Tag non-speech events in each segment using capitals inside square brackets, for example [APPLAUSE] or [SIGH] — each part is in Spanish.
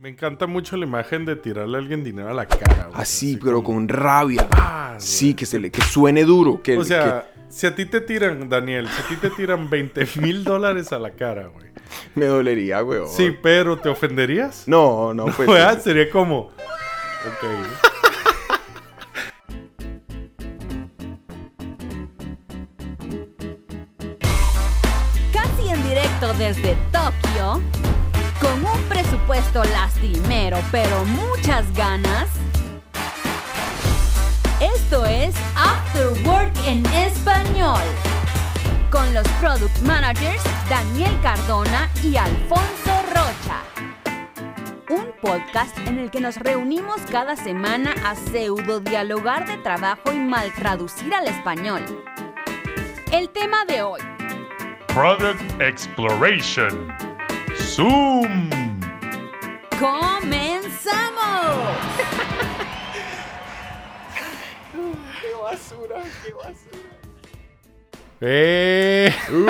Me encanta mucho la imagen de tirarle a alguien dinero a la cara. güey. Así, pero como, con rabia. "Ah", Sí, que, se le, que suene duro. Que, O sea, si a ti te tiran, Daniel, si a ti te tiran 20 mil dólares a la cara, güey. que me dolería, weón. Sí, pero ¿te ofenderías? No, no, pues. Sería como... Ok. Casi en directo desde Tokio, presupuesto lastimero pero muchas ganas. Esto es After Work en español, con los product managers Daniel Cardona y Alfonso Rocha. Un podcast en el que nos reunimos cada semana a pseudo dialogar de trabajo y mal traducir al español. El tema de hoy, Product Exploration. Zoom. ¡Comenzamos! ¡Eh! ¡Ay,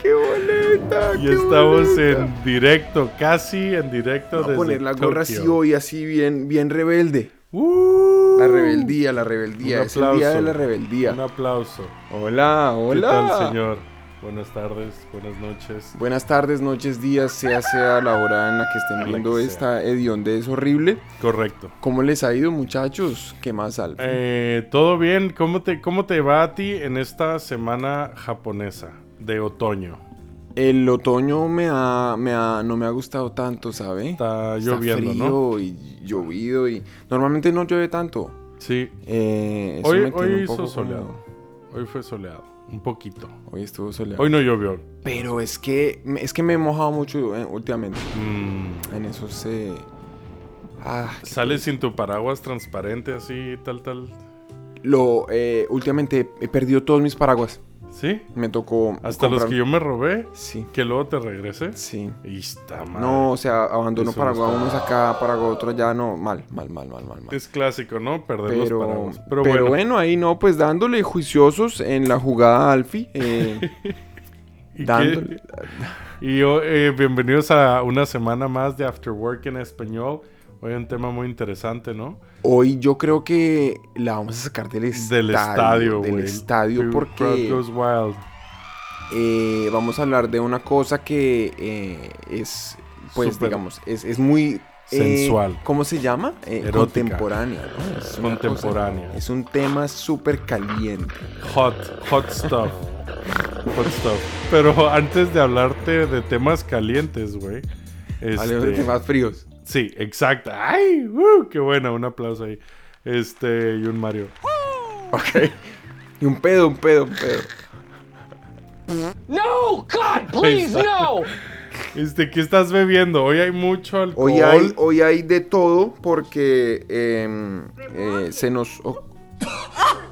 qué boleta! Y qué estamos boleta! en directo, casi en directo Voy a desde poner la gorra así hoy, así bien, bien rebelde. ¡Uh! La rebeldía, la rebeldía. Un Es el día de aplauso. la rebeldía. Un aplauso. Hola, hola. ¿Qué tal, señor? Buenas tardes, buenas noches. Buenas tardes, noches, días, sea sea la hora en la que estén viendo esta de Es Horrible. Correcto. ¿Cómo les ha ido, muchachos? ¿Qué más, Alf? Eh, ¿Todo bien? ¿Cómo te, ¿Cómo te va a ti en esta semana japonesa de otoño? El otoño me ha, me ha, no me ha gustado tanto, ¿sabe? Está lloviendo, frío ¿no? y llovido y... Normalmente no llueve tanto. Sí. Eh, Hoy, hoy hizo como- soleado. Hoy fue soleado. Un poquito. Hoy estuvo soleado. Hoy no llovió. Pero es que, es que me he mojado mucho eh, últimamente. Mm, En esos... eh, Ah, Sales sin tu paraguas transparente así, tal, tal. Lo, eh, últimamente he perdido todos mis paraguas. ¿Sí? Me tocó. Hasta los que yo me robé, Sí, que luego te regresé. sí. Y está mal. No, o sea, abandono Eso paraguas está- unos acá, paraguas otros allá, no. Mal, mal, mal, mal, mal. mal. Es clásico, ¿no? Perder los Pero, paraguas. pero, Pero, bueno. bueno. ahí no, pues dándole juiciosos en la jugada Alfi. eh, [LAUGHS] ¿Y, qué- [LAUGHS] dándole. y yo, eh, bienvenidos a una semana más de After Work en español. Hoy un tema muy interesante, ¿no? Hoy yo creo que la vamos a sacar del estadio. Del estadio, Del güey. estadio porque Goes Wild. eh, vamos a hablar de una cosa que eh, es, pues digamos, es, es muy... eh, Sensual. ¿Cómo se llama? Contemporánea. ¿no? Es cosa- Contemporánea. es un tema súper caliente. Hot, hot stuff. Hot stuff. Pero antes de hablarte de temas calientes, güey. Hablemos de Este, [LAUGHS] temas fríos. Sí, exacto. ¡Ay! ¡uh! ¡Qué buena! Un aplauso ahí. Este, y un Mario. Ok. Y un pedo, un pedo, un pedo. No! God, please, no! Este, ¿qué estás bebiendo? Hoy hay mucho alcohol. Hoy hay, hoy hay de todo porque em, eh, se nos... oh. [COUGHS]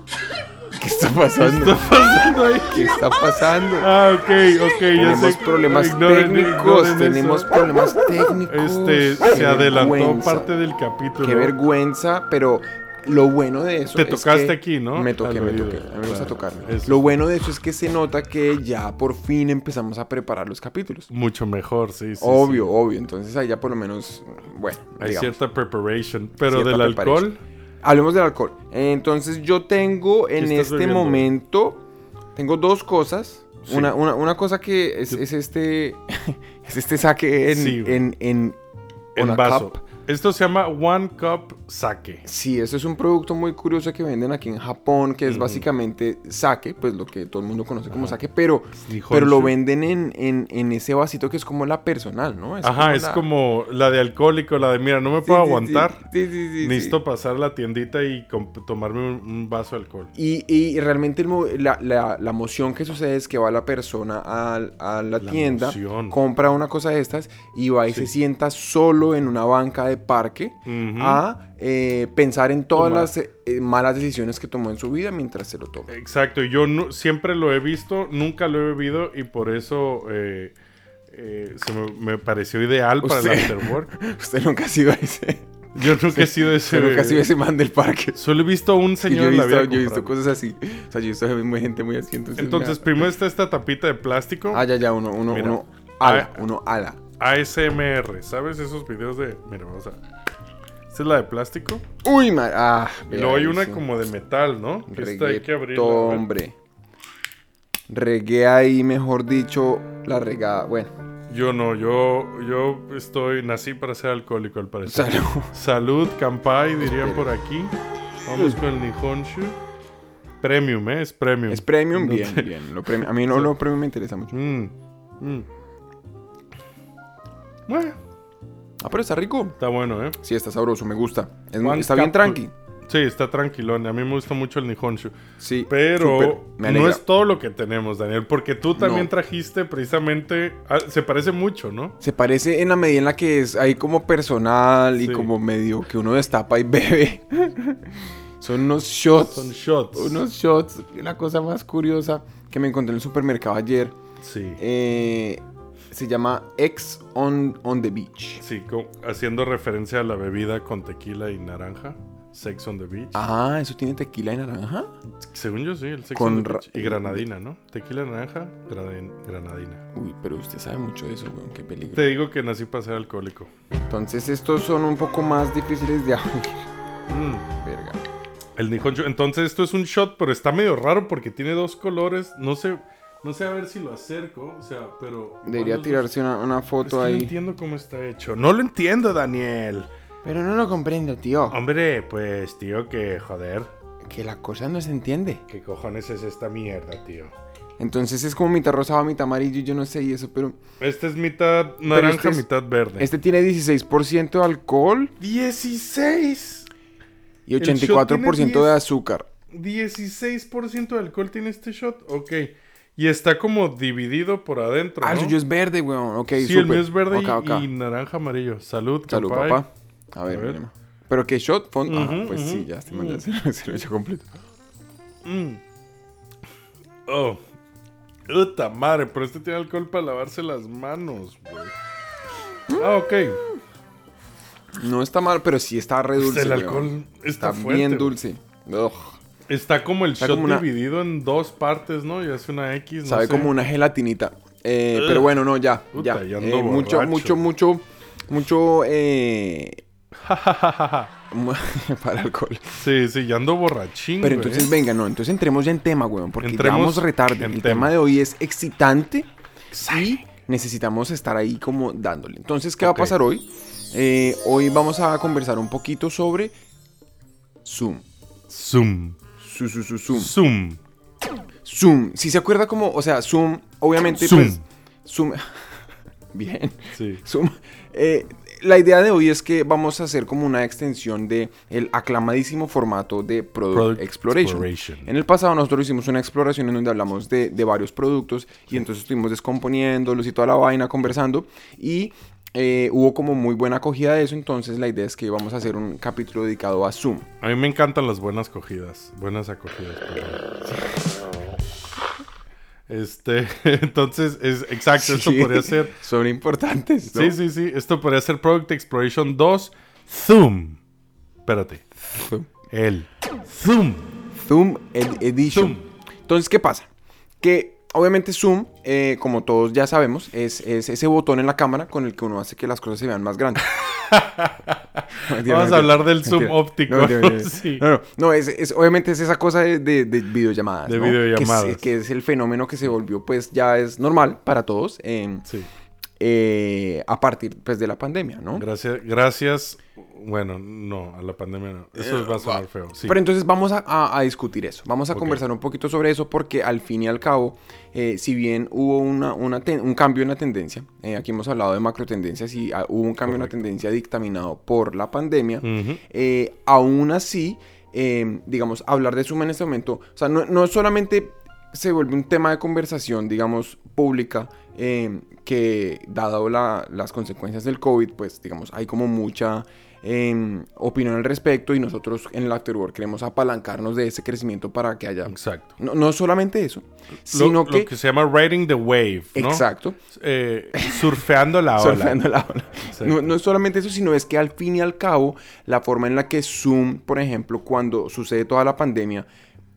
¿Qué está pasando? ¿Qué está pasando ahí? ¿Qué está pasando? Ah, ok, ok, ya Tenemos problemas Ignoren- técnicos, ignoren tenemos eso. problemas técnicos. Este, Qué se adelantó vergüenza, parte del capítulo. Qué vergüenza, pero lo bueno de eso Te es tocaste que- aquí, ¿no? Me toqué, me toqué. A mí me gusta Claro, tocarme. eso. Lo bueno de eso es que se nota que ya por fin empezamos a preparar los capítulos. Mucho mejor, sí, sí. obvio, sí. obvio. Entonces ahí ya por lo menos, bueno, Hay digamos. cierta preparation. Pero Cierta del preparation. alcohol, Hablemos del alcohol. Entonces yo tengo en este bebiendo? momento, tengo dos cosas. Sí. Una, una, una cosa que es, es este, [LAUGHS] es este saque en, Sí, en, en, vaso. cup. Esto se llama One Cup Sake. Sí, eso es un producto muy curioso que venden aquí en Japón, que es básicamente sake, pues lo que todo el mundo conoce como Ajá. sake, pero, pero lo venden en, en, en ese vasito que es como la personal, ¿no? Es Ajá, es la- como la de alcohólico, la de mira, no me puedo sí, aguantar. Sí, sí. Necesito pasar a la tiendita y tomarme un, un vaso de alcohol. Y, y realmente el la, la, la moción que sucede es que va la persona a, la tienda, compra una cosa de estas y va y se sienta solo en una banca de parque a eh, pensar en todas Tomar. las eh, malas decisiones que tomó en su vida mientras se lo toma. Exacto, yo siempre lo he visto, nunca lo he bebido y por eso eh, se me, me pareció ideal para el afterwork. [LAUGHS] Usted nunca ha sido ese. Yo nunca he sido ese. Usted nunca ha sido ese man del parque. Solo he visto un señor yo, he visto, vida yo he visto cosas así. O sea, yo he visto gente muy así. Entonces, Entonces, primero está esta tapita de plástico. Ah, ya, ya, uno, uno, Mira. uno ala, Ah. uno ala. ASMR. ¿Sabes esos videos de... Mira, vamos a... Esta es la de plástico. Uy, ma- ah, Y luego hay una como de metal, ¿no? Esta hay que abrirla. hombre. Regué ahí, mejor dicho, la regada. Bueno, Yo no, yo, yo estoy, nací para ser alcohólico al parecer. salud. Salud, Kampai, dirían por aquí. Vamos con el Nihonshu. Premium, ¿eh? Es premium. Es premium, bien, bien. Lo premium- a mí no [LAUGHS] lo premium me interesa mucho. Mm, mm. Bueno, Ah, pero está rico. está bueno, ¿eh? Sí, está sabroso, me gusta. Es- está bien tranqui. Sí, está tranquilón. A mí me gusta mucho el Nihonshu. Sí, Pero no es todo lo que tenemos, Daniel. Porque tú también No. trajiste precisamente... ah, se parece mucho, ¿no? Se parece en la medida en la que es ahí como personal y como medio que uno destapa y [LAUGHS] bebe. Son unos shots. Son shots. Unos shots. La cosa más curiosa que me encontré en el supermercado ayer. Sí. eh, se llama X on, on the Beach. Sí, haciendo referencia a la bebida con tequila y naranja. Sex on the Beach. Ah, ¿eso tiene tequila y naranja? Según yo sí, el Sex Con on the Beach. Y granadina, ¿no? Tequila, naranja, granadin- granadina. Uy, pero usted sabe mucho de eso, weón. Qué peligro. Te digo que nací para ser alcohólico. Entonces estos son un poco más difíciles de abrir. Mm, Verga. El Nihonshu. Entonces esto es un shot, pero está medio raro porque tiene dos colores. No sé, no sé a ver si lo acerco. O sea, pero... Debería tirarse una, una Es que foto no ahí. entiendo cómo está hecho. No lo entiendo, Daniel. Pero no lo comprendo, tío. Hombre, pues, tío, que joder. Que la cosa no se entiende. ¿Qué cojones es esta mierda, tío? Entonces es como mitad rosado, mitad amarillo, yo no sé y eso, pero... Este es mitad naranja, este es- mitad verde. Este tiene 16% de alcohol 16. y El shot tiene 84% 10. de azúcar. 16% de alcohol tiene este shot. Ok. Y está como dividido por adentro. Ah, el ¿no? suyo es verde, weón. Ok, Sí, el mío es verde y- Ok, ok. y naranja amarillo. Salud, Salud, papá. A ver, A ver. ¿Pero qué shot? Fon- ah, Ujú, pues sí, ujú, ya, este man ya se, se lo [LAUGHS] he hecho completo. Mm. Oh. Puta madre, pero este tiene alcohol para lavarse las manos, güey. Ah, ok. No está mal, pero sí está re dulce, el weón. alcohol está, Está fuerte, bien güey. dulce. Ugh. Está como el Está shot como una- dividido en dos partes, ¿no? Y hace una X, no Sabe sé. como una gelatinita. Eh, Ugh. pero bueno, no, ya, Puta, ya. ya ando Eh, mucho, borracho. mucho, mucho, mucho, eh, mu- [LAUGHS] [LAUGHS] para alcohol. sí, sí, ya ando borrachín, Pero güey. entonces, venga, no, entonces entremos ya en tema, weón, porque Entremos ya vamos retarde. en El tema. tema de hoy es excitante y necesitamos estar ahí como dándole. Entonces, ¿qué Ok. va a pasar hoy? Eh, hoy vamos a conversar un poquito sobre Zoom. Zoom. Su, su, su, Zoom. Zoom. Zoom. Si se acuerda como, o sea, Zoom, obviamente, Zoom. pues, Zoom. [LAUGHS] Bien. Sí. Zoom. Eh, la idea de hoy es que vamos a hacer como una extensión de el aclamadísimo formato de Product, Product Exploration. Exploration. En el pasado nosotros hicimos una exploración en donde hablamos de, de varios productos y entonces estuvimos descomponiéndolos y toda la vaina, conversando y eh, hubo como muy buena acogida de eso, entonces la idea es que vamos a hacer un capítulo dedicado a Zoom. A mí me encantan las buenas cogidas. Buenas acogidas, perdón. Este, [LAUGHS] entonces, es exacto, esto podría ser. [LAUGHS] Son importantes. ¿no? Sí, sí, sí. Esto podría ser Product Exploration 2 Zoom. Espérate. Zoom. El Zoom. Zoom Ed- Edition. Zoom. Entonces, ¿qué pasa? Que obviamente Zoom, eh, como todos ya sabemos, es, es ese botón en la cámara con el que uno hace que las cosas se vean más grandes. [LAUGHS] [LAUGHS] Mentira, Vamos a hablar del zoom óptico. No. [LAUGHS] Sí. Es, es- obviamente es esa cosa de, de- de videollamadas. De ¿no? Que es- videollamadas. Que es, el fenómeno que se volvió, pues ya es normal para todos eh, Sí. Eh, a partir pues, de la pandemia, ¿no? Gracias, gracias. Bueno, no, a la pandemia no. Eso va a sonar feo. Sí. Pero entonces vamos a, a- a discutir eso. Vamos a conversar un poquito sobre eso porque al fin y al cabo, eh, si bien hubo una, una ten- un cambio en la tendencia, eh, aquí hemos hablado de macro tendencias y ah, hubo un cambio en la tendencia dictaminado por la pandemia, eh, aún así, eh, digamos, hablar de Zoom en este momento, o sea, no, no solamente se vuelve un tema de conversación, digamos, pública, eh, que dado la- las consecuencias del COVID, pues, digamos, hay como mucha eh, opinión al respecto y nosotros en el Afterwork queremos apalancarnos de ese crecimiento para que haya... Exacto. No, no solamente eso, sino lo que... que se llama riding the wave, ¿no? Exacto. Eh, surfeando la [LAUGHS] ola. Surfeando la ola. No, no es solamente eso, sino es que al fin y al cabo, la forma en la que Zoom, por ejemplo, cuando sucede toda la pandemia,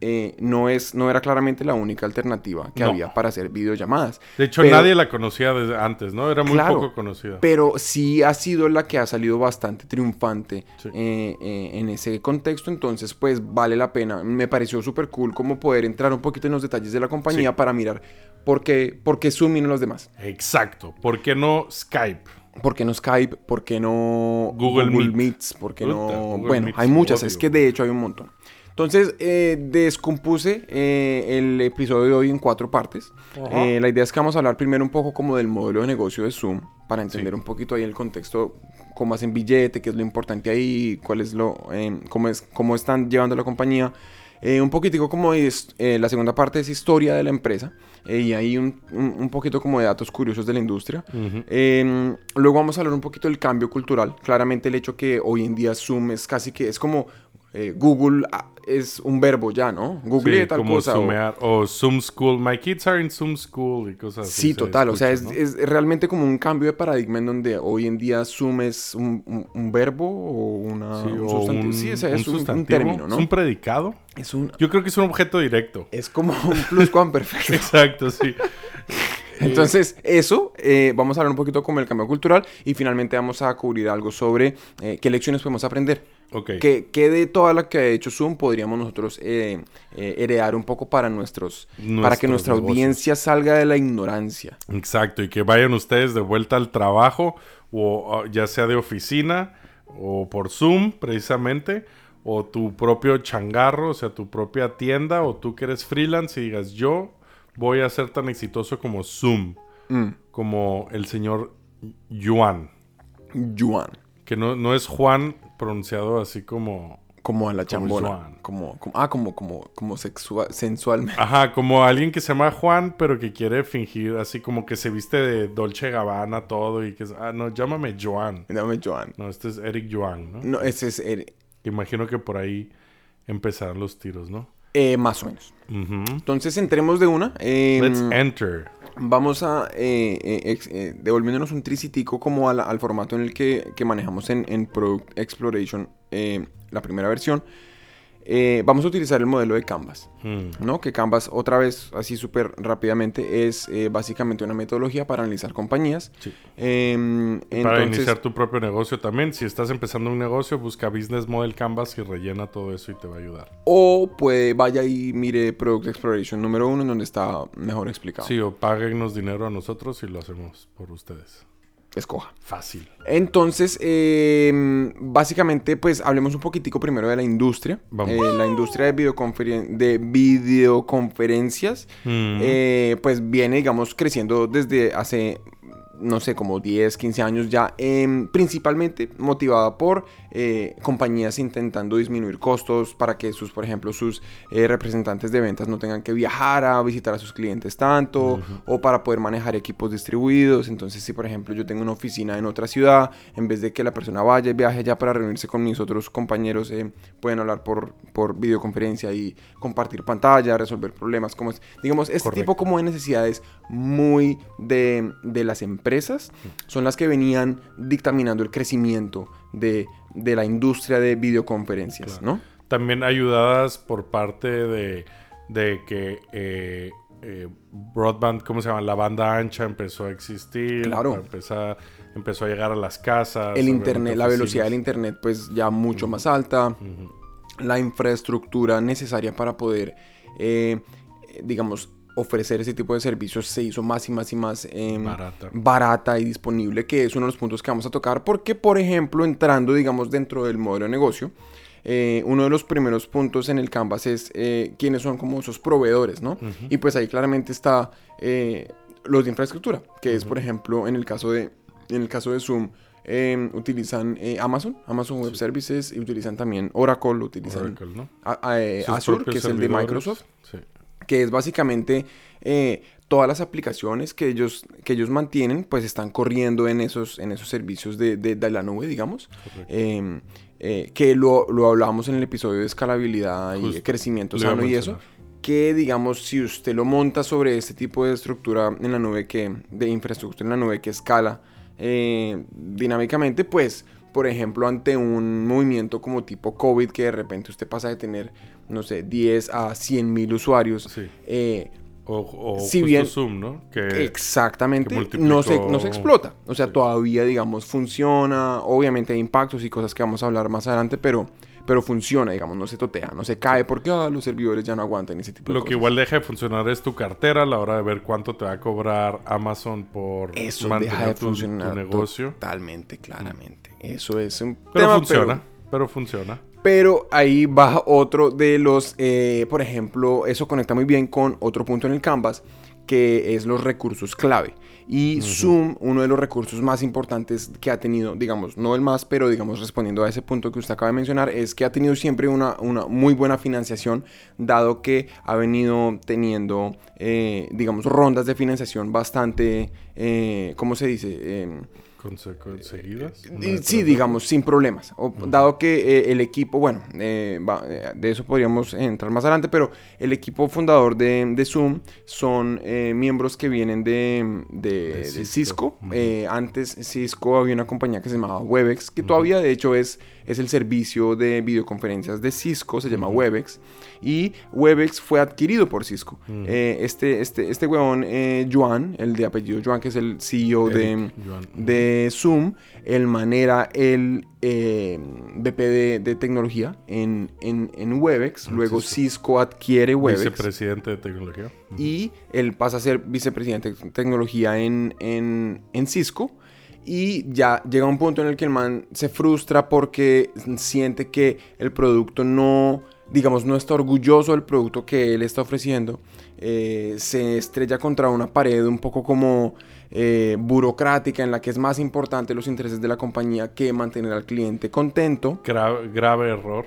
eh, no, es, no era claramente la única alternativa que No. había para hacer videollamadas. De hecho, Pero- nadie la conocía desde antes, ¿no? Era muy Claro, poco conocida. Pero sí ha sido la que ha salido bastante triunfante Sí. eh, eh, en ese contexto, entonces pues vale la pena. Me pareció súper cool como poder entrar un poquito en los detalles de la compañía Sí. para mirar por qué, por qué Zoom y no los demás. Exacto. ¿Por qué no Skype? ¿Por qué no Skype? ¿Por qué no Google Meet. Meets? ¿Por qué no...? Google bueno, Meets hay muchas, es que de hecho hay un montón. Entonces, eh, descompuse eh, el episodio de hoy en cuatro partes. Eh, la idea es que vamos a hablar primero un poco como del modelo de negocio de Zoom, para entender Sí. un poquito ahí el contexto, cómo hacen billete, qué es lo importante ahí, cuál es lo, eh, cómo, es, cómo están llevando la compañía. Eh, un poquitico como es, eh, la segunda parte es historia de la empresa eh, y ahí un, un- un poquito como de datos curiosos de la industria. Ujú. Eh, luego vamos a hablar un poquito del cambio cultural. Claramente el hecho que hoy en día Zoom es casi que es como eh, Google ah, es un verbo ya, ¿no? Google Sí, tal como cosa. o- Zoom School. My kids are in Zoom School y cosas así. Sí, total. O sea, es, escucha, ¿no? es realmente como un cambio de paradigma en donde hoy en día Zoom es un, un- un verbo o una, Sí, un o sustantivo. un- sí, o sea, un es un, término, ¿no? ¿Es un predicado? Es un- Yo creo que es un objeto directo. es como un pluscuamperfecto. [LAUGHS] Exacto, sí. [LAUGHS] Entonces, eso, eh, vamos a hablar un poquito como el cambio cultural y finalmente vamos a cubrir algo sobre eh, qué lecciones podemos aprender. Ok. ¿Qué, qué de toda la que ha hecho Zoom podríamos nosotros eh, eh, heredar un poco para nuestros, para que nuestra negocios. audiencia salga de la ignorancia? Exacto, y que vayan ustedes de vuelta al trabajo, o ah, ya sea de oficina, o por Zoom, precisamente, o tu propio changarro, o sea, tu propia tienda, o tú que eres freelance y digas, yo voy a ser tan exitoso como Zoom, Mm, como el señor Yuan, Yuan. que no, no es Juan pronunciado así como... Como a la Como chambona. Juan. Como, como, ah, como, como, como sexual, sensualmente. Ajá, como alguien que se llama Juan, pero que quiere fingir así como que se viste de Dolce Gabbana todo y que es, ah, no, llámame Joan. Dame Joan. No, este es Eric Joan, ¿no? No, ese es el- Imagino que por ahí empezarán los tiros, ¿no? eh, más o menos. Entonces, entremos de una. eh, Let's enter. Vamos a eh, eh, eh, devolviéndonos un tricitico como al, formato en el que, que manejamos en, Product Exploration, la primera versión. Eh, vamos a utilizar el modelo de Canvas, Mm. ¿no? Que Canvas, otra vez, así súper rápidamente, es eh, básicamente una metodología para analizar compañías. Sí. Em, Para entonces- iniciar tu propio negocio también. Si estás empezando un negocio, busca Business Model Canvas y rellena todo eso y te va a ayudar. O puede, vaya y mire Product Exploration número uno, en donde está mejor explicado. Sí, o páguenos dinero a nosotros y lo hacemos por ustedes. Escoja. Fácil. Entonces, eh, básicamente, pues hablemos un poquitico primero de la industria. Vamos. Eh, la industria de, videoconferen- de videoconferencias, Mm. eh, pues viene, digamos, creciendo desde hace, no sé, como 10, 15 años ya, em, principalmente motivada por eh, compañías intentando disminuir costos para que sus, por ejemplo, sus eh, representantes de ventas no tengan que viajar a visitar a sus clientes tanto, o para poder manejar equipos distribuidos. Entonces, si por ejemplo yo tengo una oficina en otra ciudad, en vez de que la persona vaya y viaje allá para reunirse con mis otros compañeros, eh, pueden hablar por, por videoconferencia y compartir pantalla, resolver problemas, como es, digamos, este Correcto. tipo como de necesidades muy de, de las empresas son las que venían dictaminando el crecimiento de, de la industria de videoconferencias, ¿no? También ayudadas por parte de, de que eh, eh, broadband, ¿cómo se llama? La banda ancha empezó a existir. Claro. Empezó, empezó a llegar a las casas. El internet, la velocidad del internet pues ya mucho más alta, la infraestructura necesaria para poder, eh, digamos, ofrecer ese tipo de servicios se hizo más y más y más em, Barata. barata y disponible, que es uno de los puntos que vamos a tocar, porque por ejemplo, entrando, digamos, dentro del modelo de negocio, eh, uno de los primeros puntos en el Canvas es eh, quiénes son como esos proveedores, ¿no? Y pues ahí claramente está eh, los de infraestructura, que es, por ejemplo, en el caso de, en el caso de Zoom, eh, utilizan eh, Amazon, Amazon Web Services, y utilizan también Oracle, utilizan Oracle, ¿no? a- a- eh, Sus Azure, que es el de. Microsoft Sí. Que es básicamente eh, todas las aplicaciones que ellos, que ellos mantienen, pues están corriendo en esos, en esos servicios de, de- de la nube, digamos, Correcto. Eh, eh, que lo, lo hablábamos en el episodio de escalabilidad y crecimiento sano y eso, que digamos, si usted lo monta sobre este tipo de estructura en la nube, que, de infraestructura en la nube que escala eh, dinámicamente, pues, por ejemplo, ante un movimiento como tipo COVID, que de repente usted pasa de tener no sé, 10 a 100 mil usuarios. Sí. eh, O, o Si justo bien- Zoom, ¿no? Que Exactamente, que no, se, no se explota. O sea, Sí. todavía, digamos, funciona. Obviamente hay impactos y cosas que vamos a hablar más adelante, pero, pero funciona, digamos, no se totea, no se cae porque ah, los servidores ya no aguantan ese tipo de Lo que cosas. igual deja de funcionar es tu cartera a la hora de ver cuánto te va a cobrar Amazon por Eso mantener deja de tu- tu, funcionar negocio. totalmente, claramente. Eso es un Pero tema, funciona, pero funciona. Pero ahí va otro de los, eh, por ejemplo, eso conecta muy bien con otro punto en el Canvas, que es los recursos clave. Y Zoom, uno de los recursos más importantes que ha tenido, digamos, no el más, pero digamos, respondiendo a ese punto que usted acaba de mencionar, es que ha tenido siempre una, una muy buena financiación, dado que ha venido teniendo, eh, digamos, rondas de financiación bastante, eh, ¿cómo se dice? Conse- conseguidas. y detrás Sí, digamos, sin problemas. O- Dado que eh, el equipo, bueno, eh, va- eh, de eso podríamos entrar más adelante, pero el equipo fundador de, de Zoom son eh, miembros que vienen de, de- De de Cisco. Cisco. Eh, antes Cisco había una compañía que se llamaba Webex, que todavía de hecho es, es el servicio de videoconferencias de Cisco, se llama Webex. Y Webex fue adquirido por Cisco. Eh, este, este, este huevón, eh, Joan, el de apellido Joan, que es el CEO de de Zoom, el man era el eh, VP de, de tecnología en, en, en Webex, En luego Cisco. Adquiere Webex Vicepresidente de tecnología. Y él pasa a ser vicepresidente de tecnología en, en, en Cisco. Y ya llega un punto en el que el man se frustra porque siente que el producto no, digamos, no está orgulloso del producto que él está ofreciendo. Eh, se estrella contra una pared un poco como eh, burocrática en la que es más importante los intereses de la compañía que mantener al cliente contento. Gra- grave error.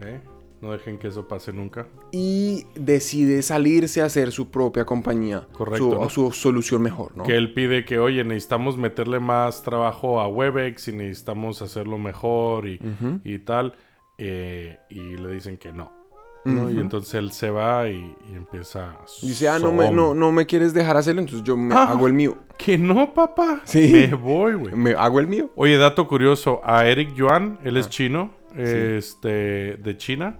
¿eh? No dejen que eso pase nunca. Y decide salirse a hacer su propia compañía. Correcto, Su, ¿no? su solución mejor, ¿no? Que él pide que, oye, necesitamos meterle más trabajo a Webex y necesitamos hacerlo mejor y, y tal. eh, y le dicen que no. ¿no? Y entonces él se va y, y empieza. Dice, ah, no me, no, no me quieres dejar hacerlo, entonces yo me Ah. hago el mío. Que no, papá. Sí. Me voy, güey. Me hago el mío. Oye, dato curioso. A Eric Yuan, él es Ah. chino, este, de China.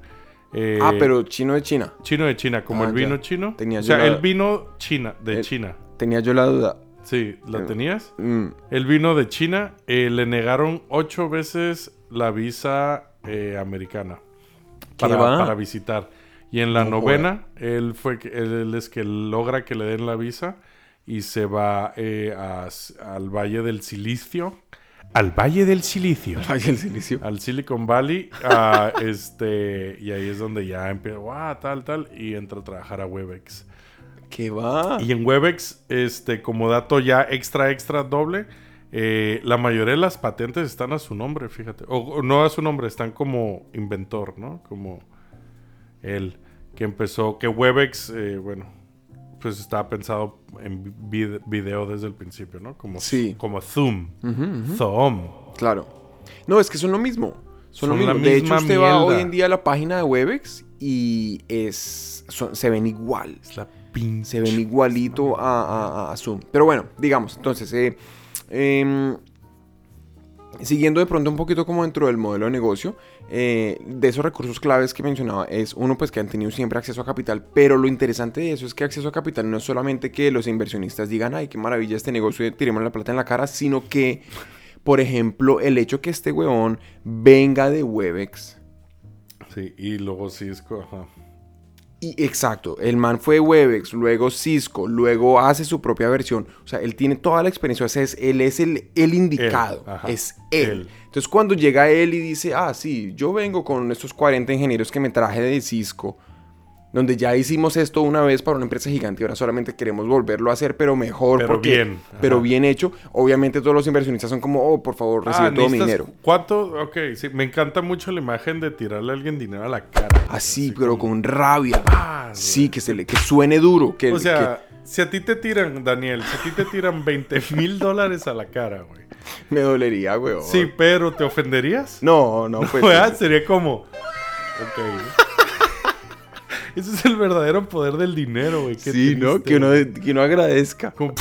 Eh, ah, pero chino de China. Chino de China, como Ah, el vino ya. chino. Tenía o sea, la- el vino China, de El- China. Tenía yo la duda. Sí, ¿la Eh, tenías? Mm, El vino de China, eh, le negaron ocho veces la visa eh, americana para, para visitar. Y en la No novena, él fue él es que logra que le den la visa y se va eh, a- al Valle del Silicio. Al Valle del Silicio. Al Silicon Valley. a, [LAUGHS] este, y ahí es donde ya empieza, "Guau, tal, tal. Y entra a trabajar a Webex. ¿Qué va? Y en Webex, este, como dato ya extra, extra doble, eh, la mayoría de las patentes están a su nombre, fíjate. O, o no a su nombre, están como inventor, ¿no? Como él, que empezó, que Webex, eh, bueno, pues estaba pensado en vid- video desde el principio, ¿no? Como, Sí. como Zoom. Zoom. Claro. No, es que son lo mismo. Son, Son lo la mismo. De hecho, usted va mierda. hoy en día a la página de Webex y es, son- se ven igual. Es la pinche. Se ven igualito a, a- a Zoom. Pero bueno, digamos, entonces, eh, em, siguiendo de pronto un poquito como dentro del modelo de negocio, eh, de esos recursos claves que mencionaba, es uno pues que han tenido siempre acceso a capital, pero lo interesante de eso es que acceso a capital no es solamente que los inversionistas digan, ay, qué maravilla este negocio, tiremos la plata en la cara, sino que, por ejemplo, el hecho que este huevón venga de Webex, Sí, y luego Cisco. Y exacto, el man fue Webex, luego Cisco, luego hace su propia versión. O sea, él tiene toda la experiencia, o sea, es- él es el, el indicado, ajá, es él. él. Entonces cuando llega él y dice, ah, sí, yo vengo con estos 40 ingenieros que me traje de Cisco, donde ya hicimos esto una vez para una empresa gigante y ahora solamente queremos volverlo a hacer, pero mejor, Pero porque- bien, pero bien hecho. Obviamente todos los inversionistas son como, oh, por favor, recibe Ah, todo mi dinero. ¿Cuánto? Ok, sí, me encanta mucho la imagen de tirarle a alguien dinero a la cara. Así, pero con rabia. Ah, Sí, que, se le, que suene duro. Que, O sea, si a ti te tiran, Daniel, si a ti te tiran 20 mil dólares a la cara, güey. me dolería, weón. Sí, pero ¿te ofenderías? No, no, pues. [LAUGHS] ¿Verdad? Sería como... Ok. Ese es el verdadero poder del dinero, güey. Sí, ¿no? Que uno, que uno agradezca. Como,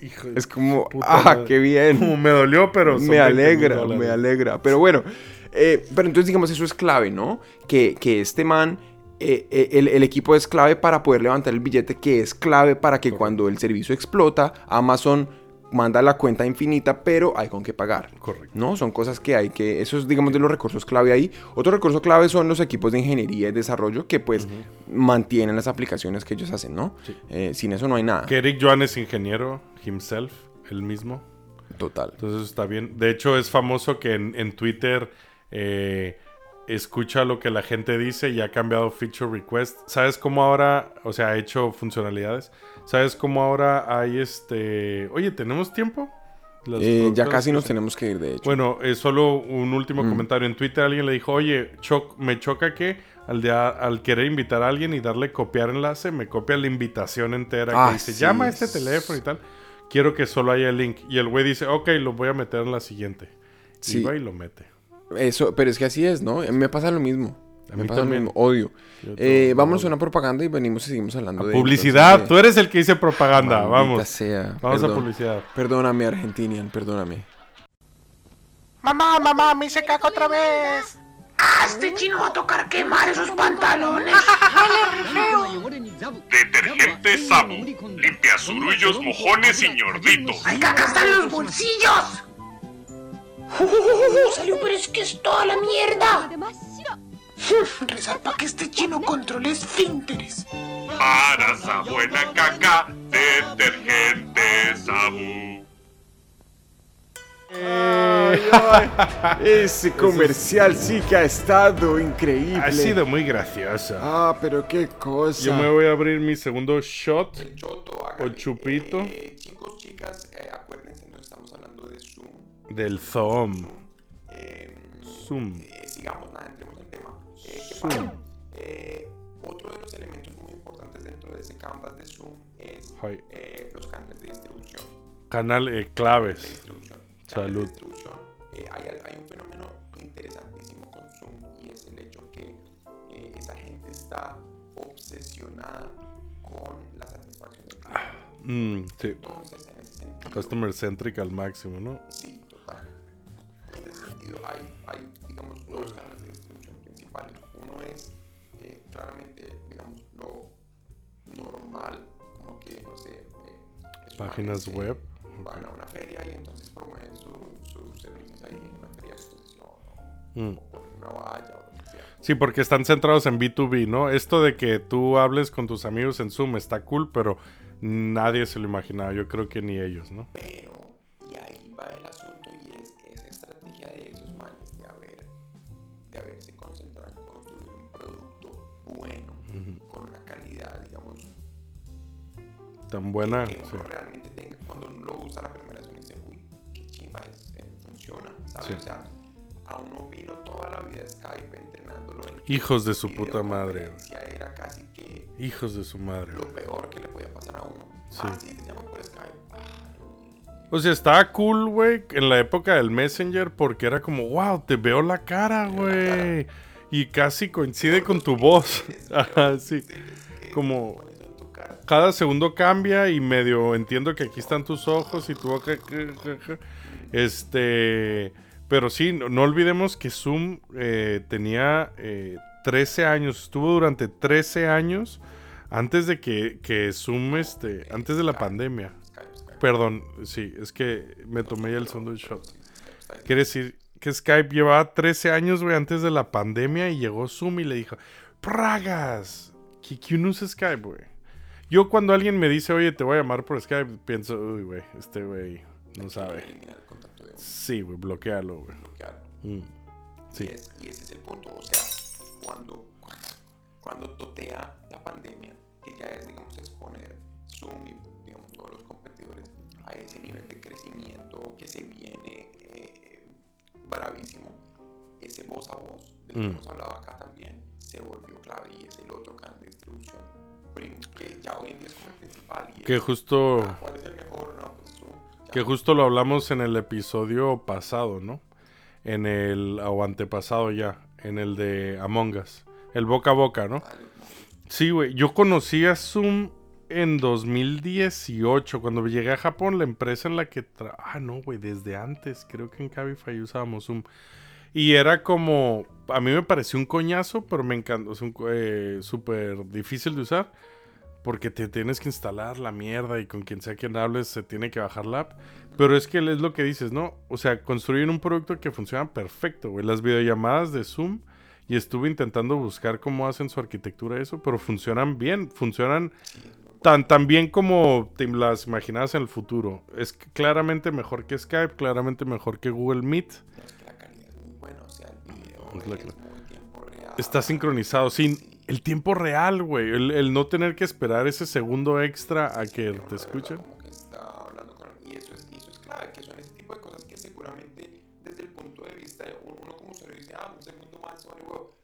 hijo de Es como, ah, madre. qué bien. Como me dolió, pero... son me 20,000 alegra, me alegra. Pero bueno, eh, pero entonces digamos, eso es clave, ¿no? Que, que este man eh, eh, el, el equipo es clave para poder levantar el billete, que es clave para que cuando el servicio explota, Amazon manda la cuenta infinita, pero hay con qué pagar. Correcto. ¿No? Son cosas que hay que... Eso es, digamos, de los recursos clave ahí. Otro recurso clave son los equipos de ingeniería y desarrollo que, pues, mantienen las aplicaciones que ellos hacen, ¿no? Eh, sin eso no hay nada. Que Eric Joan es ingeniero himself, él mismo. Total. Entonces está bien. De hecho, es famoso que en, en Twitter eh, escucha lo que la gente dice y ha cambiado feature request. ¿Sabes cómo ahora, o sea, ha hecho funcionalidades? ¿Sabes cómo ahora hay este... Oye, ¿tenemos tiempo? Eh, ya casi nos tenemos que ir, de hecho. Bueno, eh, solo un último comentario. En Twitter alguien le dijo, oye, me choca que al, de- al querer invitar a alguien y darle copiar enlace, me copia la invitación entera Ah, que dice, sí. llama a este teléfono y tal. Quiero que solo haya el link. Y el güey dice, ok, lo voy a meter en la siguiente. Sí. Y va y lo mete. Eso, pero es que así es, ¿no? Me pasa lo mismo. A me mí pasa también. lo mismo. Odio. Eh, vámonos a una propaganda y venimos y seguimos hablando de... Publicidad, entonces, tú eres el que dice propaganda. Maldita Vamos. sea. Vamos a publicidad. Perdóname, Argentinian, perdóname. Mamá, mamá, me hice caca otra vez. ¡Ah, este chino va a tocar quemar esos pantalones! [LAUGHS] Detergente Sabu. Limpia zurullos, mojones y ñorditos. ¡Hay caca hasta en los bolsillos! ¡Uh, salió, pero es que es toda la mierda. Rezar para que este chino controle esfínteres. Para esa buena caca, detergente Sabu. Ese comercial sí que ha estado increíble. Ha sido muy graciosa. Ah, pero qué cosa. Yo me voy a abrir mi segundo shot. Choto, O chupito. Eh, chicos, chicas, eh, acuérdense, Del Zoom. Eh, Zoom. eh, sigamos, nada, entremos en tema. Eh, ¿qué Zoom. Eh, otro de los elementos muy importantes dentro de ese canvas de Zoom es eh, los canales de distribución. Canal claves. distribución. Salud. Canales de distribución. Hay, hay un fenómeno interesantísimo con Zoom y es el hecho que esa gente está obsesionada con la satisfacción del cliente. Mm, sí. Entonces, en ese sentido, Customer centric al máximo, ¿no? sí, sentido, hay, hay, digamos, dos canales de distribución principales. Uno es eh, claramente, digamos, lo normal, como que, no sé, eh, Páginas gente web. Van a una feria y entonces promueven su- sus servicios ahí en una feria de Mm. o una valla o lo que sea. Sí, porque están centrados en B2B, ¿no? Esto de que tú hables con tus amigos en Zoom está cool, pero nadie se lo imaginaba. Yo creo que ni ellos, ¿no? Pero, y ahí va el con una calidad, digamos, Tan buena. que sí. uno realmente tenga. Cuando uno lo usa la primera vez, uno dice, uy, qué chimba es, eh, funciona, ¿sabes? Sí. O sea, a uno vino toda la vida Skype entrenándolo en Hijos de su puta madre, Era casi que Hijos de su madre. lo peor que le podía pasar a uno. Sí. Ah, sí, te llaman por Skype. O sea, estaba cool, güey, en la época del Messenger porque era como, wow, te veo la cara, güey. Y casi coincide con tu voz. [LAUGHS] Ajá, sí. Como cada segundo cambia y medio entiendo que aquí están tus ojos y tu boca. Este. Pero sí, no, olvidemos que Zoom eh, tenía eh, 13 años. Estuvo durante 13 años antes de que, que Zoom, este. Antes de la pandemia. Perdón, sí, es que me tomé ya el segundo shot. Quiere decir que Skype llevaba 13 años, güey, antes de la pandemia y llegó Zoom y le dijo, ¡Pragas! ¿Qui- ¿Quién usa Skype, güey? Yo cuando alguien me dice, oye, te voy a llamar por Skype, pienso, uy, güey, este güey no sabe. Sí, güey, bloquealo, güey. bloquear. Mm, Sí. Y, es- y ese es el punto. O sea, cuando, cuando totea la pandemia, que ya es, digamos, exponer Zoom y, digamos, todos los competidores a ese nivel de crecimiento que se viene bravísimo, ese voz a voz, del que Mm. hemos hablado acá también, se volvió clave y es el otro canal de distribución que ya hoy en día es como el principal. Y Que es, justo... ah, ¿Cuál es el mejor? No, pues. Que justo lo hablamos en el episodio pasado, ¿no? En el... o antepasado ya, en el de Among Us. El boca a boca, ¿no? Vale, no. Sí, güey. Yo conocí a Zoom en 2018. Cuando llegué a Japón, la empresa en la que... ah, no, güey. Desde antes. Creo que en Cabify usábamos Zoom. Y era como, a mí me pareció un coñazo, pero me encantó, es eh, súper difícil de usar. Porque te tienes que instalar la mierda y con quien sea quien hables se tiene que bajar la app. Pero es que es lo que dices, ¿no? O sea, construir un producto que funciona perfecto, güey. Las videollamadas de Zoom, y estuve intentando buscar cómo hacen su arquitectura eso, pero funcionan bien, funcionan tan, tan bien como te las imaginabas en el futuro. Es claramente mejor que Skype, claramente mejor que Google Meet. Es que la calidad es muy buena, o sea, el video Es la es muy tiempo real. Está sincronizado, sin el tiempo real, güey. El, el no tener que esperar ese segundo extra a que te escuchen. Que está hablando con y eso es y eso es clave que son ese tipo de cosas que seguramente desde el punto de vista de uno, uno como usuario dice ah un segundo más vale huevo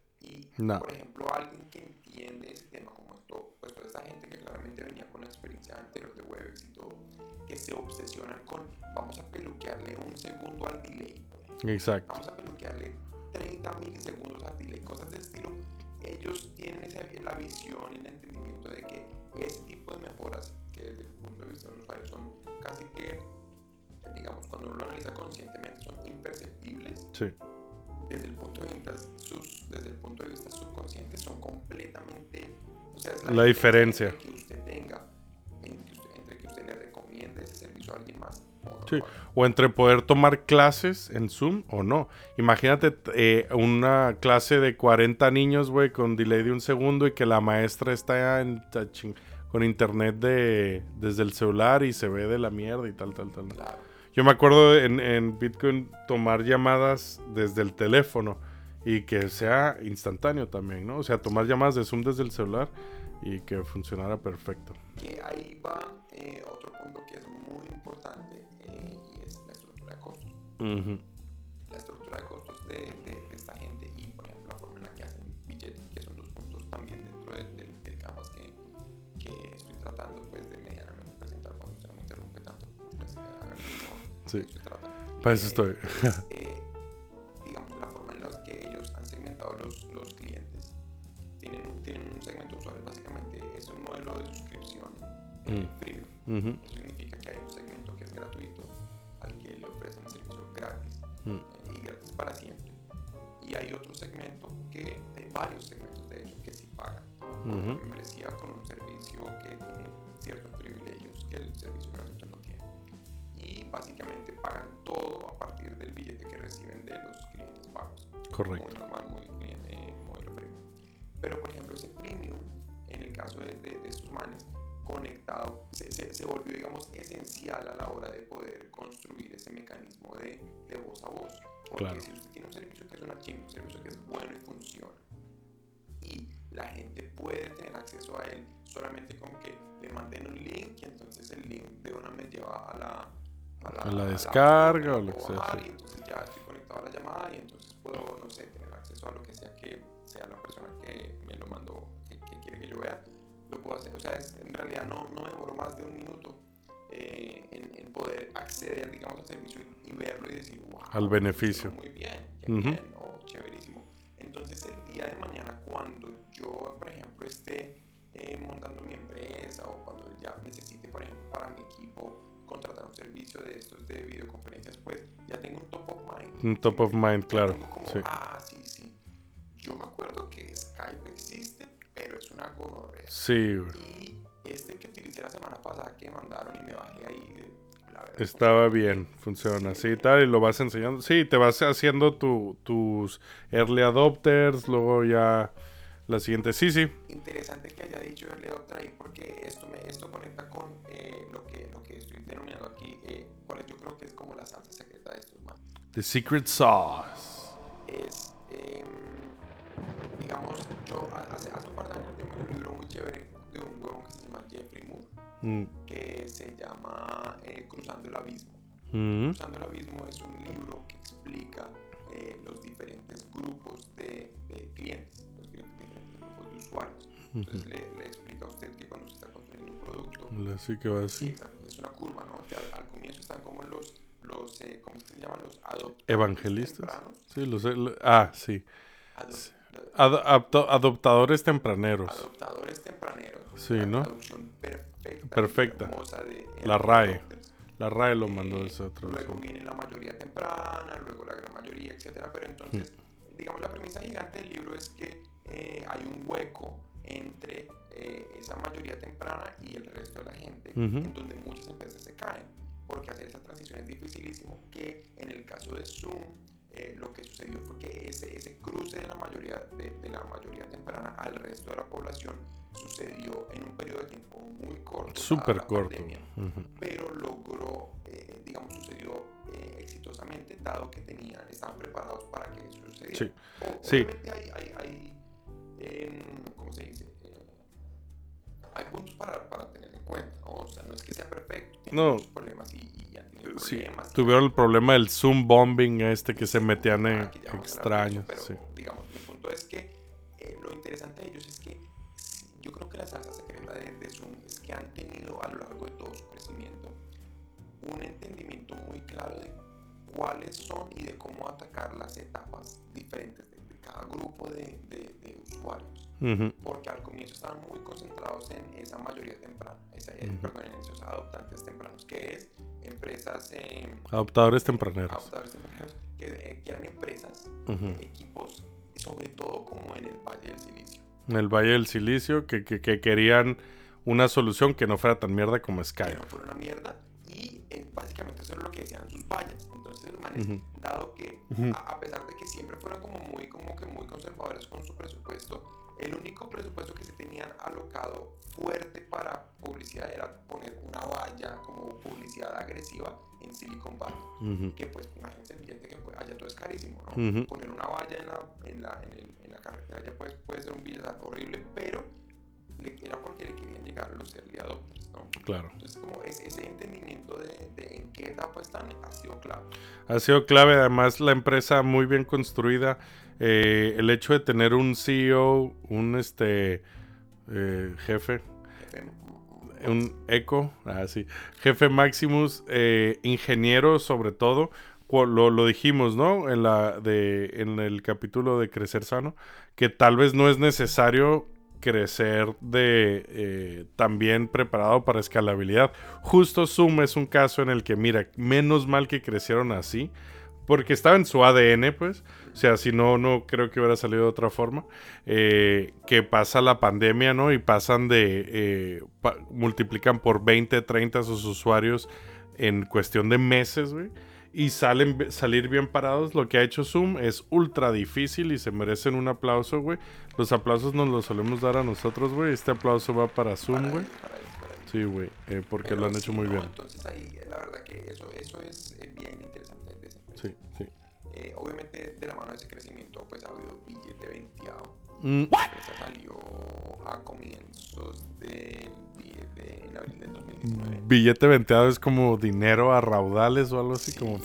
y No. por ejemplo alguien que entiende ese tema como esto pues toda esa gente que claramente venía con la experiencia anterior de Webex y todo que se obsesionan con vamos a peluquearle un segundo al delay. Exacto. vamos a peluquearle 30 milisegundos al delay, cosas de estilo. Ellos tienen esa, la visión y el entendimiento de que ese tipo de mejoras, que desde el punto de vista del usuario son casi que, digamos, cuando uno lo analiza conscientemente, son imperceptibles, Sí. Desde el punto de vista, sus, desde el punto de vista subconsciente, son completamente. O sea, es La diferencia. entre que usted tenga, entre, entre que usted le recomiende ese servicio a alguien más. o Sí, o entre poder tomar clases en Zoom o no. Imagínate eh, una clase de 40 niños, güey, con delay de un segundo y que la maestra está en- con internet de, desde el celular y se ve de la mierda y tal, tal, tal. Claro. Yo me acuerdo en, en Bitcoin tomar llamadas desde el teléfono y que sea instantáneo también, ¿no? O sea, tomar llamadas de Zoom desde el celular y que funcionara perfecto. que ahí va eh, otro punto que es muy importante eh, y es la estructura de costos. Ujú. La estructura de costos de, de- Sí. Para eso Eh, estoy. es, eh, digamos, la forma en la que ellos han segmentado los, los clientes. Tienen, tienen un segmento de usuarios, básicamente es un modelo de suscripción eh, Mm. premium. Ujú. Eso significa que hay un segmento que es gratuito, al que le ofrecen un servicio gratis Mm. eh, y gratis para siempre. Y hay otro segmento que, hay varios segmentos de hecho, que sí pagan. por Ujú. membresía con un servicio que tiene ciertos privilegios que el servicio gratuito no. Y básicamente pagan todo a partir del billete que reciben de los clientes pagos. Correcto. Muy normal, muy eh, modelo premium. Pero por ejemplo, ese premium, en el caso de, de, de estos manes, conectado, se, se, se volvió, digamos, esencial a la hora de poder construir ese mecanismo de, de voz a voz. Porque Claro. si usted tiene un servicio que es una chimba, un servicio que es bueno y funciona, y la gente puede tener acceso a él solamente con que le manden un link y entonces el link de una me lleva a la, A la descarga o lo que sea. Y entonces ya estoy conectado a la llamada y entonces puedo, no sé, tener acceso a lo que sea que sea la persona que me lo mandó, que, que quiere que yo vea, lo puedo hacer. O sea, es- en realidad no, no demoro más de un minuto eh, en, en poder acceder, digamos, al servicio y, verlo y decir, wow. Al beneficio. Muy bien, qué Ujú. bien, o chéverísimo. Entonces, el día de mañana, cuando yo, por ejemplo, esté eh, montando mi empresa o cuando ya necesite, por ejemplo, para mi equipo contratar un servicio de estos de videoconferencias, pues ya tengo un top of mind. Un top of mind, claro. como, Sí. Ah, sí, sí. Yo me acuerdo que Skype existe, pero es una gonorrea. Sí, güey. Y este que utilicé la semana pasada que mandaron y me bajé ahí, la verdad. Estaba bien, funciona así y tal, y lo vas enseñando. Sí, te vas haciendo tu, tus early adopters, luego ya la siguiente. Sí, sí. interesante que haya dicho el Leoptra ahí porque esto me esto conecta con eh, lo que lo que estoy denominando aquí eh, cuál es- yo creo que es como la salsa secreta de estos más The Secret Sauce. es em, digamos yo hace, hace un par de años leí un libro muy chévere de un huevón que se llama Jeffrey Moore Mm, que se llama eh, Cruzando el Abismo mm, Cruzando el Abismo es un libro que explica eh, los diferentes grupos de, de clientes, grupos de usuarios. Entonces le, le explica a usted que cuando se está construyendo un producto, Así que va sí, así. es una curva, ¿no? Que al, al comienzo están como los, los eh, ¿cómo se llaman? Los Evangelistas. tempranos. Sí, los, lo- ah, sí. Adop- Ad- apto- adoptadores tempraneros. adoptadores tempraneros. Sí, la ¿no? perfecta. Perfecta. hermosa de La RAE. La RAE lo mandó ese otro. Luego viene la mayoría temprana, luego la gran mayoría, etcétera. Pero entonces, digamos, la premisa gigante del libro es que eh, hay un hueco entre eh, esa mayoría temprana y el resto de la gente, Ujú. en donde muchas empresas se caen, porque hacer esa transición es dificilísimo, que en el caso de Zoom, eh, lo que sucedió fue que ese, ese cruce de la, mayoría, de, de la mayoría temprana al resto de la población sucedió en un periodo de tiempo muy corto. Súper corto. pandemia Ujú. pero logró, eh, digamos, sucedió eh, exitosamente, dado que tenían, estaban preparados para que eso sucediera. Sí, O- sí. Hay, hay, hay em, ¿cómo se dice? Eh, hay puntos para, para tener en cuenta, ¿no? O sea, no es que sea perfecto, tiene No. muchos problemas y, y tenido Sí, problemas. tuvieron el problema del Zoom bombing este que se metían en Ah, ya extraños. pero, Sí. digamos, mi punto es que eh, lo interesante de ellos es que yo creo que la salsa secreta de, de Zoom es que han tenido a lo largo de todo su crecimiento un entendimiento muy claro de cuáles son y de cómo atacar las etapas diferentes de cada grupo de, de- de usuarios. Ujú. Porque al comienzo estaban muy concentrados en esa mayoría temprana, esa, eh, perdón, en esos adoptantes tempranos, que es empresas eh, Adoptadores tempraneros. adoptadores tempraneros, que, eh, que eran empresas, Ujú. equipos, sobre todo como en el Valle del Silicio. En el Valle del Silicio, que, que- que querían una solución que no fuera tan mierda como que Skype. no fuera una mierda y eh, básicamente eso es lo que decían sus vallas entonces los manes Ujú. dado que Ujú. a, a pesar de que siempre fueron como muy como que muy conservadores con su presupuesto el único presupuesto que se tenían alocado fuerte para publicidad era poner una valla como publicidad agresiva en Silicon Valley Ujú. que pues imagínense el billete que pues, allá todo es carísimo ¿no? Poner una valla en la, en la, en el- en la carretera ya pues, puede ser un billete horrible pero le- era porque le querían llegar a los early adopters ¿no? Claro. Entonces, como ese, ese entendimiento de, de en qué etapa están ha sido clave. Ha sido clave, además, la empresa muy bien construida. Eh, el hecho de tener un CEO, un este eh, jefe, un eco, ah, sí, jefe Maximus, eh, ingeniero sobre todo, lo, lo dijimos, ¿no? En, la de, en el capítulo de Crecer Sano, que tal vez no es necesario crecer de eh, también preparado para escalabilidad. Justo Zoom es un caso en el que, mira, menos mal que crecieron así, porque estaba en su ADN, pues. O sea, si no, no creo que hubiera salido de otra forma. Eh, que pasa la pandemia, ¿no? Y pasan de. eh, multiplican por 20, 30 sus usuarios en cuestión de meses, güey. Y salen salir bien parados. Lo que ha hecho Zoom es ultra difícil y se merecen un aplauso, güey. Los aplausos nos los solemos dar a nosotros, güey. Este aplauso va para Zoom, güey. Sí, güey. eh, porque Pero lo han hecho sí, muy no, bien. Entonces, ahí, eh, la verdad que eso, eso es eh, bien interesante de. Sí, sí. Eh, obviamente, de la mano de ese crecimiento, pues ha habido billete venteado. Mm, La empresa salió a comienzos del de, en abril del 2019. billete venteado es como dinero a raudales o algo así, como,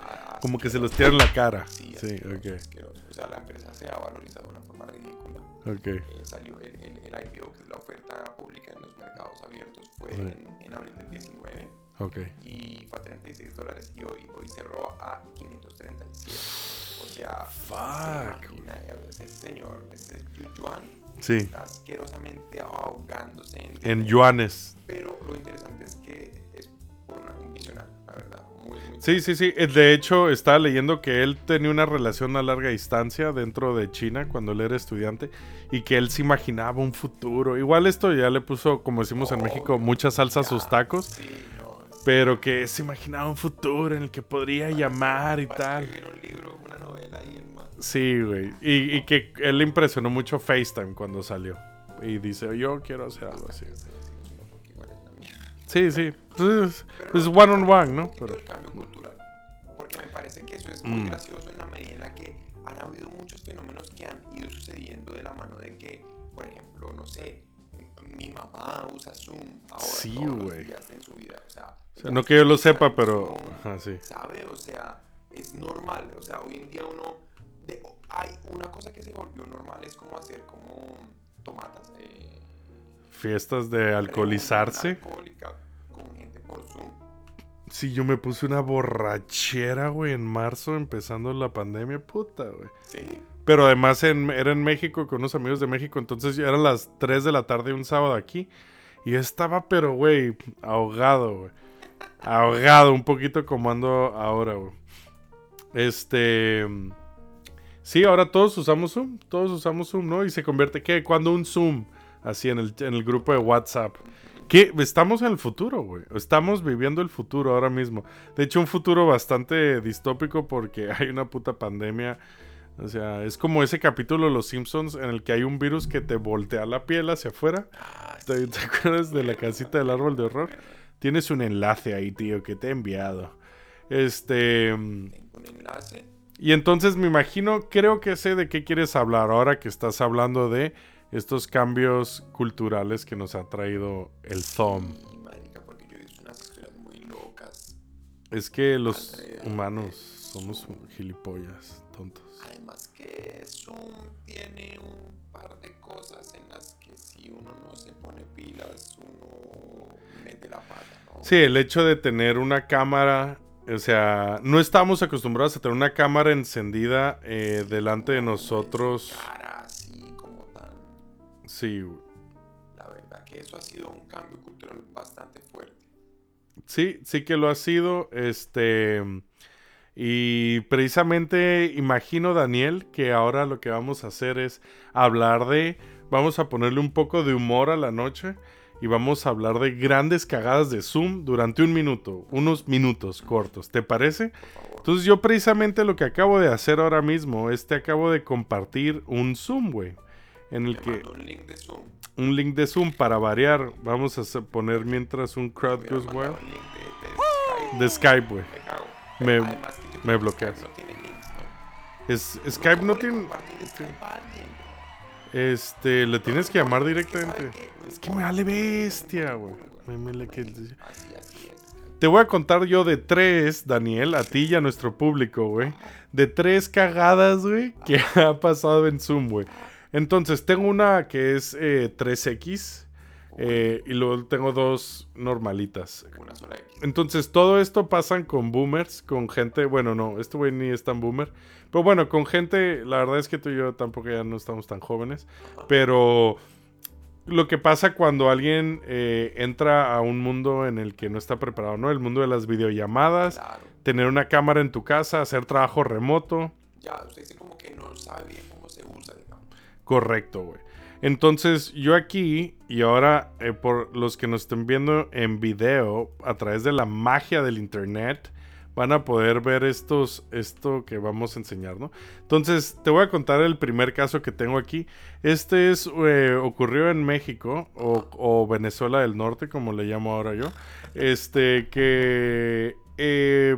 Ah, como que se los tiran en la cara. Sí, Sí, ok. asqueroso. O sea, la empresa se ha valorizado de una forma ridícula. Ok. Eh, salió el, el, el IPO, que es la oferta pública en los mercados abiertos, fue Sí. en, en abril del 19 Ok. y fue a 36 dólares y hoy, hoy cerró a 537. O sea, Fuck. se ese señor, ese Yuan, Sí. está asquerosamente ahogándose en, En yuanes. Pero lo interesante es que es una, un visionario, la verdad. Muy, muy Sí, sí, sí. Eh, De hecho, estaba leyendo que él tenía una relación a larga distancia dentro de China cuando él era estudiante y que él se imaginaba un futuro. Igual esto ya le puso, como decimos en México, mucha salsa a sus tacos, Sí, pero que se imaginaba un futuro en el que podría llamar y tal. escribir un libro, una novela y el man. Sí, güey. Y, y que él le impresionó mucho FaceTime cuando salió. Y dice, yo quiero hacer algo así. es. Sí, sí. Pues, pues one on one, ¿no? Pero Pero, el cambio cultural. Porque me parece que eso es muy Mm. gracioso en la medida en la que han habido muchos fenómenos que han ido sucediendo de la mano de que, por ejemplo, no sé, mi mamá usa Zoom ahora Sí, todos los güey. días en su vida. O sea, o sea, no que yo lo sepa, pero... Ajá, sí. ¿Sabe? O sea, es normal. O sea, hoy en día uno... de- hay una cosa que se volvió normal, es como hacer como tomatas. Eh, Fiestas de alcoholizarse. con gente por Zoom. Sí, yo me puse una borrachera, güey, en marzo, empezando la pandemia, puta, güey. Sí. Pero además en- era en México con unos amigos de México, entonces eran las 3 de la tarde un sábado aquí. Y yo estaba, pero, güey, ahogado, güey. ahogado, un poquito como ando ahora, güey. Este. Sí, ahora todos usamos Zoom. Todos usamos Zoom, ¿no? Y se convierte, ¿qué? Cuando un Zoom, así en el, en el grupo de WhatsApp. ¿Qué? Estamos en el futuro, güey. Estamos viviendo el futuro ahora mismo. De hecho, un futuro bastante distópico porque [LAUGHS] hay una puta pandemia. O sea, es como ese capítulo de Los Simpsons en el que hay un virus que te voltea la piel hacia afuera. ¿Te, te acuerdas de la casita del árbol de horror? Tienes un enlace ahí, tío, que te he enviado. Este. Tengo un enlace. Y entonces me imagino, creo que sé de qué quieres hablar ahora que estás hablando de estos cambios culturales que nos ha traído el Zoom. Y, marica, porque yo visto unas muy locas. Es que los humanos somos gilipollas, tontos. Además que Zoom tiene un par de cosas en las que si uno no se pone pilas, uno mete la pata, ¿no? Sí, el hecho de tener una cámara, o sea, no estamos acostumbrados a tener una cámara encendida eh, delante de nosotros. Cara así como tan... Sí, güey. La verdad que eso ha sido un cambio cultural bastante fuerte. Sí, sí que lo ha sido. Este. Y precisamente imagino, Daniel, que ahora lo que vamos a hacer es hablar de. Vamos a ponerle un poco de humor a la noche. Y vamos a hablar de grandes cagadas de Zoom durante un minuto. Unos minutos cortos. ¿Te parece? Entonces, yo precisamente lo que acabo de hacer ahora mismo es te acabo de compartir un Zoom, güey. En el Te que. un link de Zoom. Un link de Zoom para variar. Vamos a poner mientras un crowd goes wild. de. De Skype, güey. Me. Me- que bloqueas. Skype no tiene. Este, le tienes que llamar directamente. Es que me vale bestia, güey. Te voy a contar yo de tres, Daniel, a ti y a nuestro público, güey. De tres cagadas, güey, que [LAUGHS] ha pasado en Zoom, güey. Entonces, tengo una que es eh, 3X eh, y luego tengo dos normalitas. Una sola X. Entonces, todo esto pasan con boomers, con gente, bueno, no, este güey ni es tan boomer, pero bueno, con gente, la verdad es que tú y yo tampoco ya no estamos tan jóvenes, pero lo que pasa cuando alguien eh, entra a un mundo en el que no está preparado, ¿no? El mundo de las videollamadas, Claro. tener una cámara en tu casa, hacer trabajo remoto, Ya, usted dice como que no sabe bien cómo se usa, digamos. Correcto, güey. Entonces, yo aquí, y ahora eh, por los que nos estén viendo en video, a través de la magia del internet, van a poder ver estos, esto que vamos a enseñar, ¿no? Entonces, te voy a contar el primer caso que tengo aquí. Este es, eh, ocurrió en México, o, Venezuela del Norte, como le llamo ahora yo. Este, que... eh,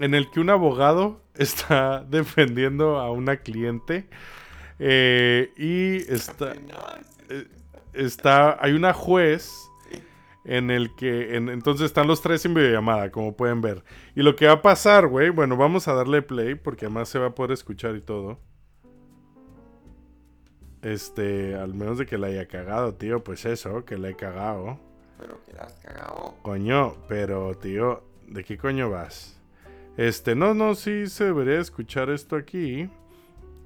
en el que un abogado [LAUGHS] está defendiendo a una cliente eh, y está, eh, está, hay una juez en el que, en- entonces están los tres en videollamada, como pueden ver. Y lo que va a pasar, güey, bueno, vamos a darle play porque además se va a poder escuchar y todo. Este, al menos de que la haya cagado, tío, pues eso, que la he cagado. Pero que la has cagado. Coño, pero tío, ¿de qué coño vas? Este, no, no, sí se debería escuchar esto aquí.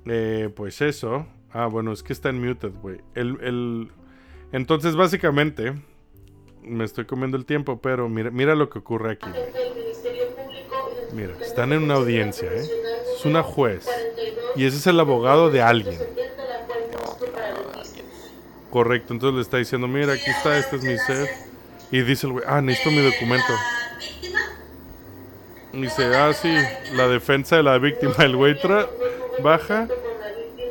Eh, pues eso. Ah, bueno, es que está en muted, güey. El, el... Entonces, básicamente, me estoy comiendo el tiempo, pero mira, mira lo que ocurre aquí. Mira, están en una audiencia, ¿eh? Es una juez. Y ese es el abogado de alguien. Correcto, entonces le está diciendo, mira, aquí está, este es mi set. Y dice el güey, ah, necesito mi documento. Y dice, ah, sí, la defensa de la víctima. El güey tra- baja.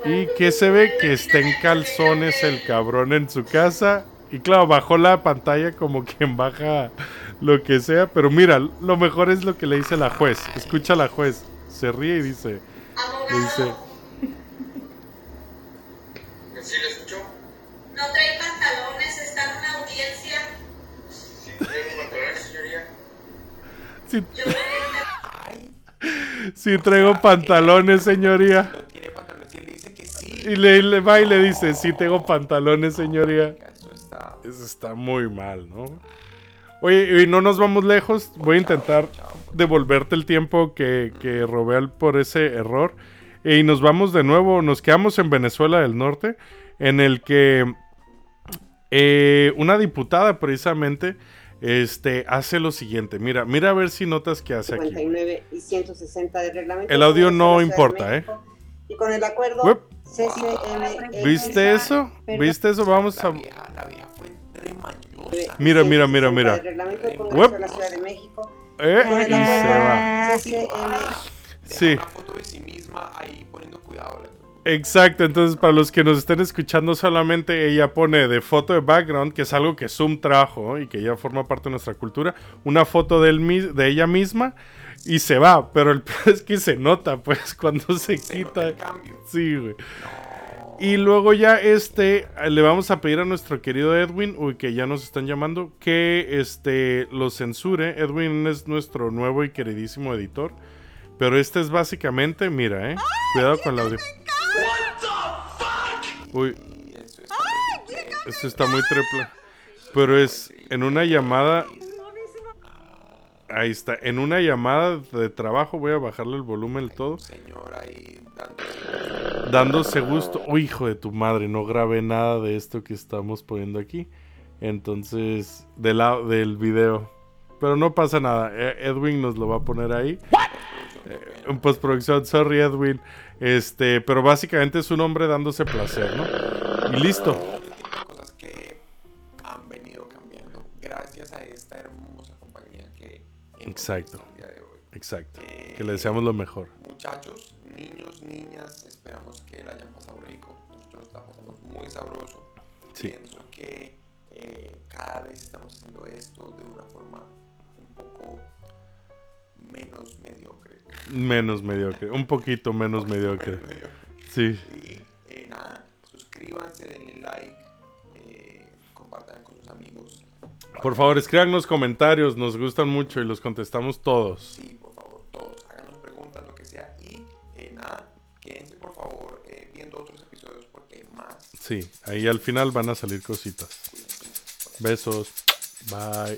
Y que se ve que está en calzones el cabrón en su casa. Y claro, bajó la pantalla como quien baja lo que sea. Pero mira, lo mejor es lo que le dice la juez. Escucha a la juez. Se ríe y dice, le dice, ¿Sí lo escuchó? No trae pantalones, está en una audiencia. ¿Sí señoría? Si, si traigo pantalones, señoría. No tiene pantalones y él dice que sí. Y le, le va y le dice, sí tengo pantalones, señoría. Eso está. Eso está muy mal, ¿no? Oye, y no nos vamos lejos. Voy a intentar devolverte el tiempo que, que robé por ese error. Y nos vamos de nuevo. Nos quedamos en Venezuela del Norte. En el que eh, una diputada precisamente este, hace lo siguiente. Mira, mira a ver si notas qué hace aquí. 59 y 160 de reglamento. El audio no importa, ¿eh? Y con el acuerdo Uep. CCM. ¿Viste eso? ¿Viste eso? Vamos a... Mira, mira, mira, mira. Uep. La Ciudad de México. Eh, y se va. Sí. Una foto de sí Exacto, entonces para los que nos estén escuchando solamente ella pone de foto de background, que es algo que Zoom trajo y que ya forma parte de nuestra cultura, una foto de, él, mis- de ella misma y se va, pero el [LAUGHS] es que se nota pues cuando se quita. Sí, güey. Y luego ya este le vamos a pedir a nuestro querido Edwin, uy, que ya nos están llamando, que este lo censure. Edwin es nuestro nuevo y queridísimo editor. Pero este es básicamente, mira, eh. Cuidado con audio. Uy. Esto está muy triple. Pero es en una llamada. Ahí está. En una llamada de trabajo. Voy a bajarle el volumen del todo. Señor ahí Dándose gusto. Uy, hijo de tu madre. No grabé nada de esto que estamos poniendo aquí. Entonces. De la, del video. Pero no pasa nada. E- Edwin nos lo va a poner ahí. Eh, en postproducción, sorry Edwin. Este, pero básicamente es un hombre dándose placer, ¿no? Y listo. cosas que han venido cambiando gracias a esta hermosa compañía que Exacto. el día de hoy. Exacto. Que le deseamos lo mejor. Muchachos, niños, niñas, esperamos que la hayan pasado rico. Nosotros la pasamos muy sabroso. Sí. Pienso que eh, cada vez estamos haciendo esto de una forma un poco menos mediocre. Menos mediocre. Un poquito menos mediocre. Sí. Y eh, nada, suscríbanse, denle like, eh, compartan con sus amigos. Por favor, escríbanos comentarios. Nos gustan mucho y los contestamos todos. Sí, por favor, todos, háganos preguntas, lo que sea. Y eh, nada, quédense por favor eh, viendo otros episodios porque hay más. Sí. Ahí al final van a salir cositas. Besos. Bye.